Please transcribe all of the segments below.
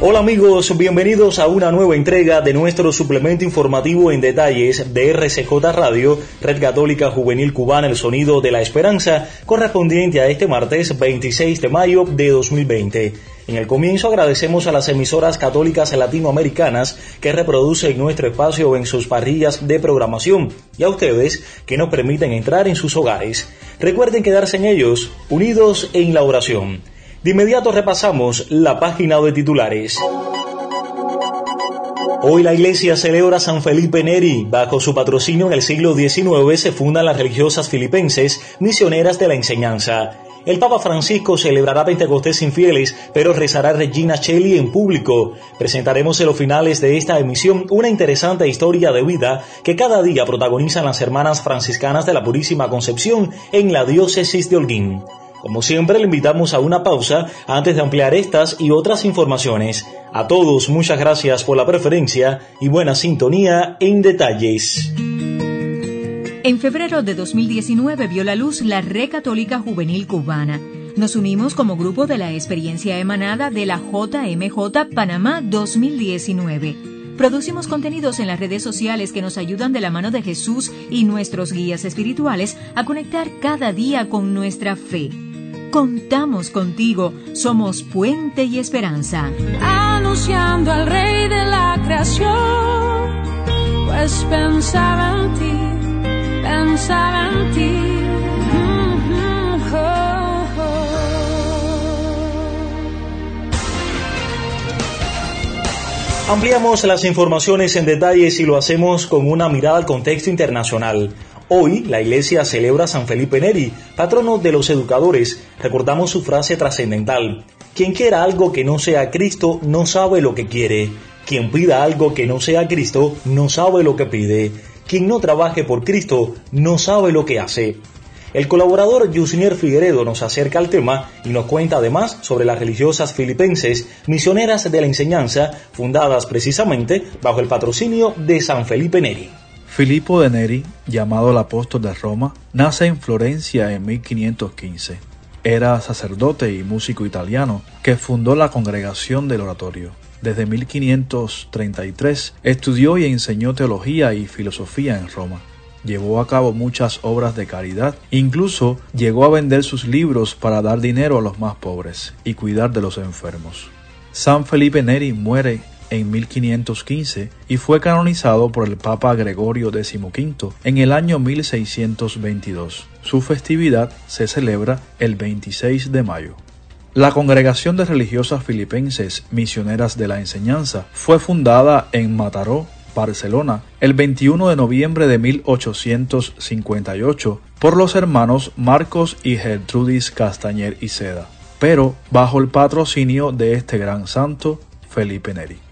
Hola amigos, bienvenidos a una nueva entrega de nuestro suplemento informativo en detalles de RCJ Radio, Red Católica Juvenil Cubana, el sonido de la esperanza, correspondiente a este martes 26 de mayo de 2020. En el comienzo agradecemos a las emisoras católicas latinoamericanas que reproducen nuestro espacio en sus parrillas de programación y a ustedes que nos permiten entrar en sus hogares. Recuerden quedarse en ellos, unidos en la oración. De inmediato repasamos la página de titulares. Hoy la iglesia celebra San Felipe Neri. Bajo su patrocinio en el siglo XIX se fundan las religiosas filipenses misioneras de la enseñanza. El Papa Francisco celebrará Pentecostés sin fieles, pero rezará Regina Cheli en público. Presentaremos en los finales de esta emisión una interesante historia de vida que cada día protagonizan las hermanas franciscanas de la Purísima Concepción en la diócesis de Holguín. Como siempre, le invitamos a una pausa antes de ampliar estas y otras informaciones. A todos, muchas gracias por la preferencia y buena sintonía en detalles. En febrero de 2019 vio la luz la Red Católica Juvenil Cubana. Nos unimos como grupo de la experiencia emanada de la JMJ Panamá 2019. Producimos contenidos en las redes sociales que nos ayudan de la mano de Jesús y nuestros guías espirituales a conectar cada día con nuestra fe. Contamos contigo, somos puente y esperanza. Anunciando al Rey de la creación, pues pensaba en ti, pensaba en ti. Mm-hmm, Ampliamos las informaciones en detalles y lo hacemos con una mirada al contexto internacional. Hoy la iglesia celebra San Felipe Neri, patrono de los educadores. Recordamos su frase trascendental. Quien quiera algo que no sea Cristo no sabe lo que quiere. Quien pida algo que no sea Cristo no sabe lo que pide. Quien no trabaje por Cristo no sabe lo que hace. El colaborador Yusnier Figueredo nos acerca al tema y nos cuenta además sobre las religiosas filipenses misioneras de la enseñanza fundadas precisamente bajo el patrocinio de San Felipe Neri. Filippo de Neri, llamado el apóstol de Roma, nace en Florencia en 1515. Era sacerdote y músico italiano que fundó la congregación del oratorio. Desde 1533 estudió y enseñó teología y filosofía en Roma. Llevó a cabo muchas obras de caridad, incluso llegó a vender sus libros para dar dinero a los más pobres y cuidar de los enfermos. San Felipe Neri muere en 1515 y fue canonizado por el Papa Gregorio XV en el año 1622. Su festividad se celebra el 26 de mayo. La Congregación de Religiosas Filipenses Misioneras de la Enseñanza fue fundada en Mataró, Barcelona, el 21 de noviembre de 1858 por los hermanos Marcos y Gertrudis Castañer y Seda, pero bajo el patrocinio de este gran santo, Felipe Neri.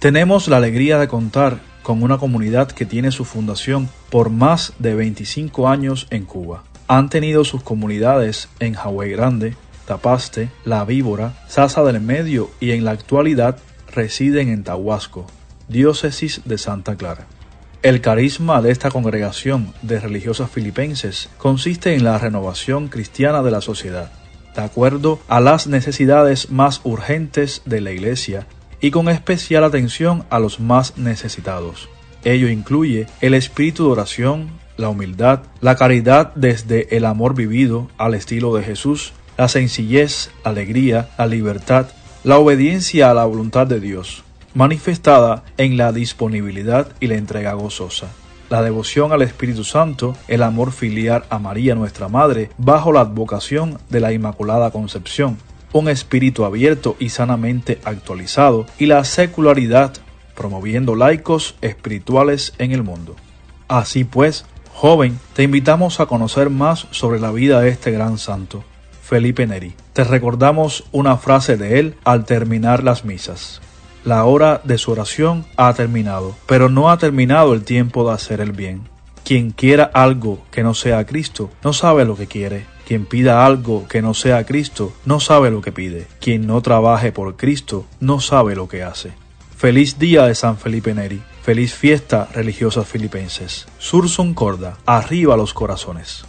Tenemos la alegría de contar con una comunidad que tiene su fundación por más de 25 años en Cuba. Han tenido sus comunidades en Hawái Grande, Tapaste, La Víbora, Sasa del Medio y en la actualidad residen en Tahuasco, diócesis de Santa Clara. El carisma de esta congregación de religiosas filipenses consiste en la renovación cristiana de la sociedad, de acuerdo a las necesidades más urgentes de la Iglesia y con especial atención a los más necesitados. Ello incluye el espíritu de oración, la humildad, la caridad desde el amor vivido al estilo de Jesús, la sencillez, la alegría, la libertad, la obediencia a la voluntad de Dios, manifestada en la disponibilidad y la entrega gozosa. La devoción al Espíritu Santo, el amor filial a María nuestra Madre, bajo la advocación de la Inmaculada Concepción, un espíritu abierto y sanamente actualizado, y la secularidad, promoviendo laicos espirituales en el mundo. Así pues, joven, te invitamos a conocer más sobre la vida de este gran santo, Felipe Neri. Te recordamos una frase de él al terminar las misas. La hora de su oración ha terminado, pero no ha terminado el tiempo de hacer el bien. Quien quiera algo que no sea Cristo, no sabe lo que quiere. Quien pida algo que no sea Cristo, no sabe lo que pide. Quien no trabaje por Cristo, no sabe lo que hace. Feliz día de San Felipe Neri. Feliz fiesta religiosas filipenses. Surson Corda, arriba los corazones.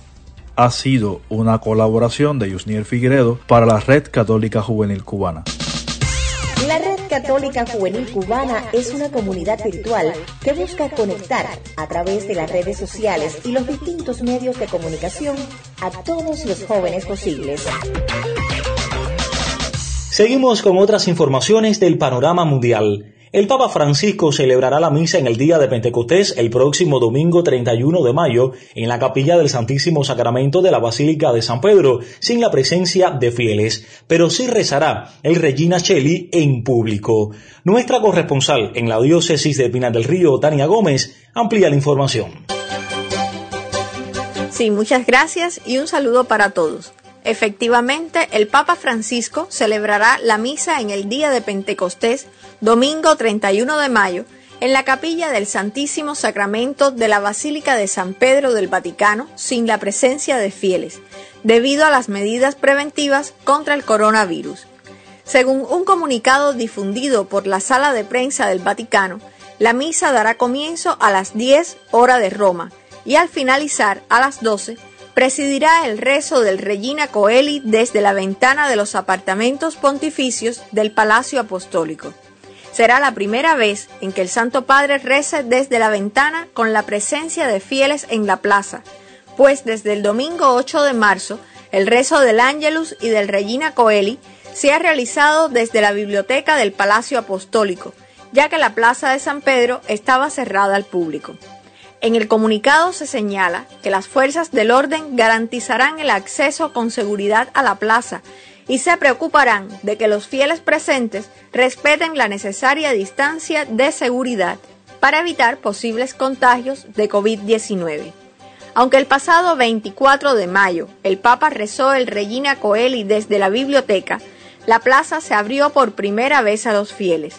Ha sido una colaboración de Yusniel Figueredo para la Red Católica Juvenil Cubana. Católica Juvenil Cubana es una comunidad virtual que busca conectar a través de las redes sociales y los distintos medios de comunicación a todos los jóvenes posibles. Seguimos con otras informaciones del panorama mundial. El Papa Francisco celebrará la misa en el día de Pentecostés el próximo domingo 31 de mayo en la capilla del Santísimo Sacramento de la Basílica de San Pedro, sin la presencia de fieles, pero sí rezará el Regina Cheli en público. Nuestra corresponsal en la diócesis de Pinar del Río, Tania Gómez, amplía la información. Sí, muchas gracias y un saludo para todos. Efectivamente, el Papa Francisco celebrará la misa en el día de Pentecostés, domingo 31 de mayo, en la capilla del Santísimo Sacramento de la Basílica de San Pedro del Vaticano, sin la presencia de fieles, debido a las medidas preventivas contra el coronavirus. Según un comunicado difundido por la sala de prensa del Vaticano, la misa dará comienzo a las 10 hora de Roma y al finalizar a las 12 presidirá el rezo del Regina Coeli desde la ventana de los apartamentos pontificios del Palacio Apostólico. Será la primera vez en que el Santo Padre rece desde la ventana con la presencia de fieles en la plaza, pues desde el domingo 8 de marzo el rezo del Ángelus y del Regina Coeli se ha realizado desde la biblioteca del Palacio Apostólico, ya que la plaza de San Pedro estaba cerrada al público. En el comunicado se señala que las fuerzas del orden garantizarán el acceso con seguridad a la plaza y se preocuparán de que los fieles presentes respeten la necesaria distancia de seguridad para evitar posibles contagios de COVID-19. Aunque el pasado 24 de mayo el Papa rezó el Regina Coeli desde la biblioteca, la plaza se abrió por primera vez a los fieles.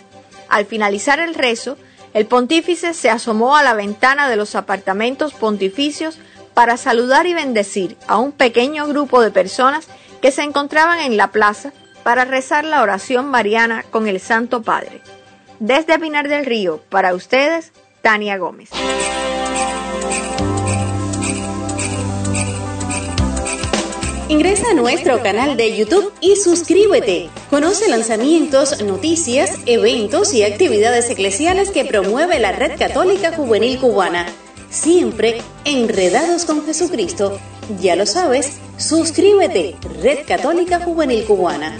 Al finalizar el rezo, el pontífice se asomó a la ventana de los apartamentos pontificios para saludar y bendecir a un pequeño grupo de personas que se encontraban en la plaza para rezar la oración mariana con el Santo Padre. Desde Pinar del Río, para ustedes, Tania Gómez. Ingresa a nuestro canal de YouTube y suscríbete. Conoce lanzamientos, noticias, eventos y actividades eclesiales que promueve la Red Católica Juvenil Cubana. Siempre enredados con Jesucristo. Ya lo sabes, suscríbete, Red Católica Juvenil Cubana.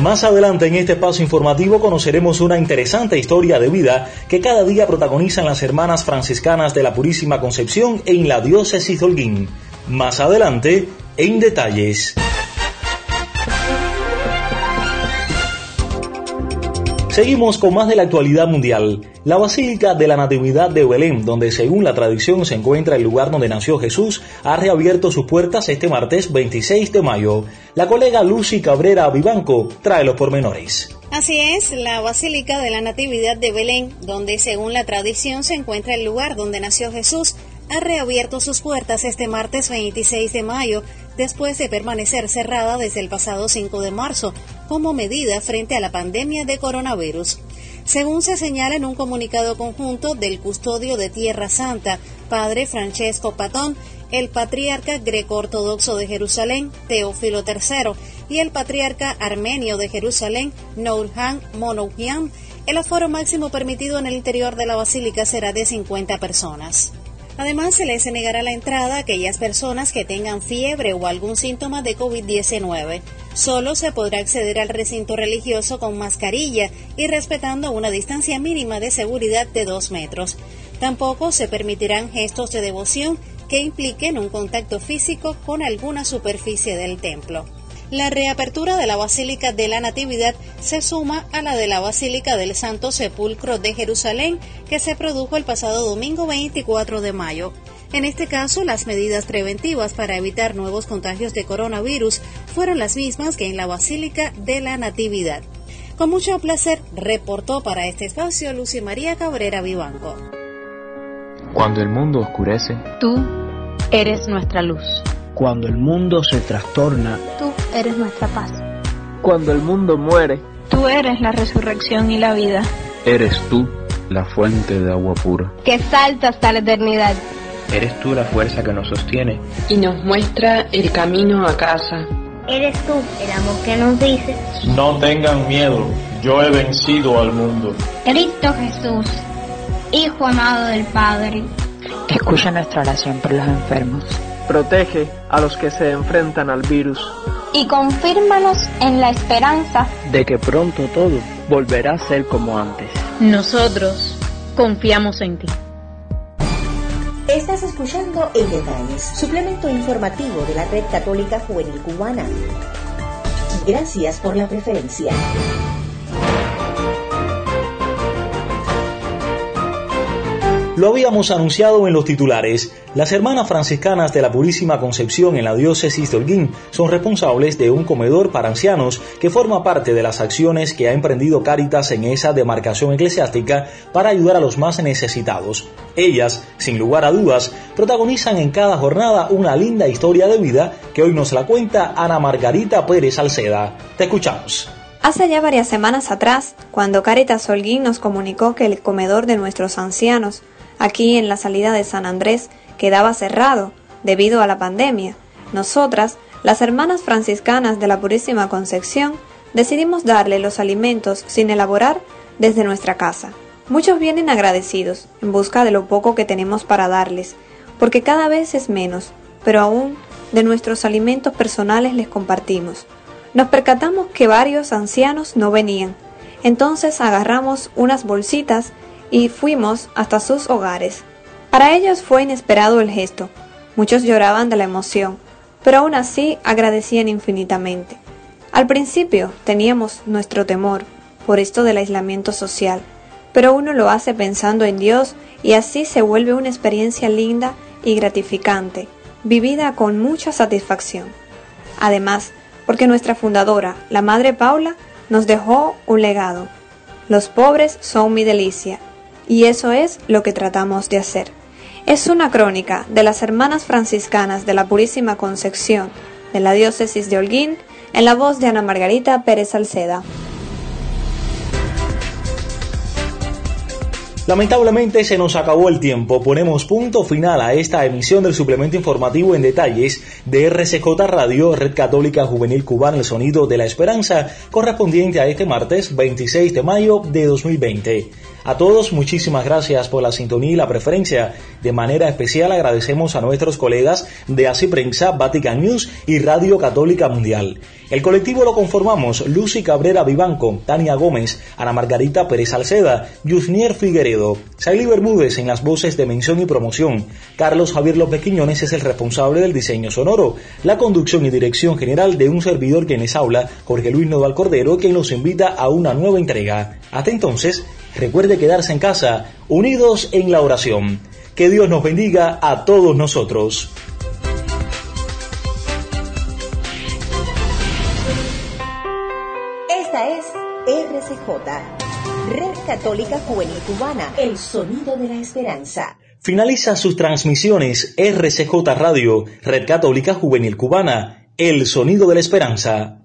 Más adelante en este espacio informativo conoceremos una interesante historia de vida que cada día protagonizan las hermanas franciscanas de la Purísima Concepción en la diócesis de Holguín. Más adelante, en detalles. Seguimos con más de la actualidad mundial. La Basílica de la Natividad de Belén, donde según la tradición se encuentra el lugar donde nació Jesús, ha reabierto sus puertas este martes 26 de mayo. La colega Lucy Cabrera Vivanco trae los pormenores. Así es, la Basílica de la Natividad de Belén, donde según la tradición se encuentra el lugar donde nació Jesús, ha reabierto sus puertas este martes 26 de mayo, después de permanecer cerrada desde el pasado 5 de marzo, como medida frente a la pandemia de coronavirus. Según se señala en un comunicado conjunto del custodio de Tierra Santa, padre Francesco Patón, el patriarca greco-ortodoxo de Jerusalén, Teófilo III, y el patriarca armenio de Jerusalén, Nourhan Monouhian, el aforo máximo permitido en el interior de la basílica será de 50 personas. Además, se les negará la entrada a aquellas personas que tengan fiebre o algún síntoma de COVID-19. Solo se podrá acceder al recinto religioso con mascarilla y respetando una distancia mínima de seguridad de dos metros. Tampoco se permitirán gestos de devoción que impliquen un contacto físico con alguna superficie del templo. La reapertura de la Basílica de la Natividad se suma a la de la Basílica del Santo Sepulcro de Jerusalén, que se produjo el pasado domingo 24 de mayo. En este caso, las medidas preventivas para evitar nuevos contagios de coronavirus fueron las mismas que en la Basílica de la Natividad. Con mucho placer, reportó para este espacio Lucy María Cabrera Vivanco. Cuando el mundo oscurece, tú eres nuestra luz. Cuando el mundo se trastorna, tú eres nuestra paz. Cuando el mundo muere, tú eres la resurrección y la vida. Eres tú la fuente de agua pura. Que salta hasta la eternidad. Eres tú la fuerza que nos sostiene. Y nos muestra el camino a casa. Eres tú el amor que nos dice. No tengan miedo, yo he vencido al mundo. Cristo Jesús, Hijo amado del Padre. Escucha nuestra oración por los enfermos. Protege a los que se enfrentan al virus. Y confírmanos en la esperanza de que pronto todo volverá a ser como antes. Nosotros confiamos en ti. Estás escuchando En Detalles, suplemento informativo de la Red Católica Juvenil Cubana. Gracias por la preferencia. Lo habíamos anunciado en los titulares. Las hermanas franciscanas de la Purísima Concepción en la diócesis de Holguín son responsables de un comedor para ancianos que forma parte de las acciones que ha emprendido Cáritas en esa demarcación eclesiástica para ayudar a los más necesitados. Ellas, sin lugar a dudas, protagonizan en cada jornada una linda historia de vida que hoy nos la cuenta Ana Margarita Pérez Alceda. Te escuchamos. Hace ya varias semanas atrás, cuando Cáritas Holguín nos comunicó que el comedor de nuestros ancianos Aquí en la salida de San Andrés quedaba cerrado debido a la pandemia. Nosotras, las hermanas franciscanas de la Purísima Concepción, decidimos darle los alimentos sin elaborar desde nuestra casa. Muchos vienen agradecidos, en busca de lo poco que tenemos para darles, porque cada vez es menos, pero aún de nuestros alimentos personales les compartimos. Nos percatamos que varios ancianos no venían, entonces agarramos unas bolsitas y fuimos hasta sus hogares. Para ellos fue inesperado el gesto. Muchos lloraban de la emoción, pero aún así agradecían infinitamente. Al principio teníamos nuestro temor por esto del aislamiento social, pero uno lo hace pensando en Dios y así se vuelve una experiencia linda y gratificante, vivida con mucha satisfacción. Además, porque nuestra fundadora, la Madre Paula, nos dejó un legado. Los pobres son mi delicia, y eso es lo que tratamos de hacer. Es una crónica de las hermanas franciscanas de la Purísima Concepción de la diócesis de Holguín en la voz de Ana Margarita Pérez Salceda. Lamentablemente se nos acabó el tiempo. Ponemos punto final a esta emisión del suplemento informativo en detalles de RCJ Radio, Red Católica Juvenil Cubana, el sonido de la esperanza, correspondiente a este martes 26 de mayo de 2020. A todos muchísimas gracias por la sintonía y la preferencia. De manera especial agradecemos a nuestros colegas de Así Prensa, Vatican News y Radio Católica Mundial. El colectivo lo conformamos Lucy Cabrera Vivanco, Tania Gómez, Ana Margarita Pérez Salceda, Yusnier Figueredo, Saily Bermúdez en las voces de mención y promoción. Carlos Javier López Quiñones es el responsable del diseño sonoro, la conducción y dirección general de un servidor que les habla, Jorge Luis Nodal Cordero, quien nos invita a una nueva entrega. Hasta entonces, Recuerde quedarse en casa, unidos en la oración. Que Dios nos bendiga a todos nosotros. Esta es RCJ, Red Católica Juvenil Cubana, el sonido de la esperanza. Finaliza sus transmisiones RCJ Radio, Red Católica Juvenil Cubana, el sonido de la esperanza.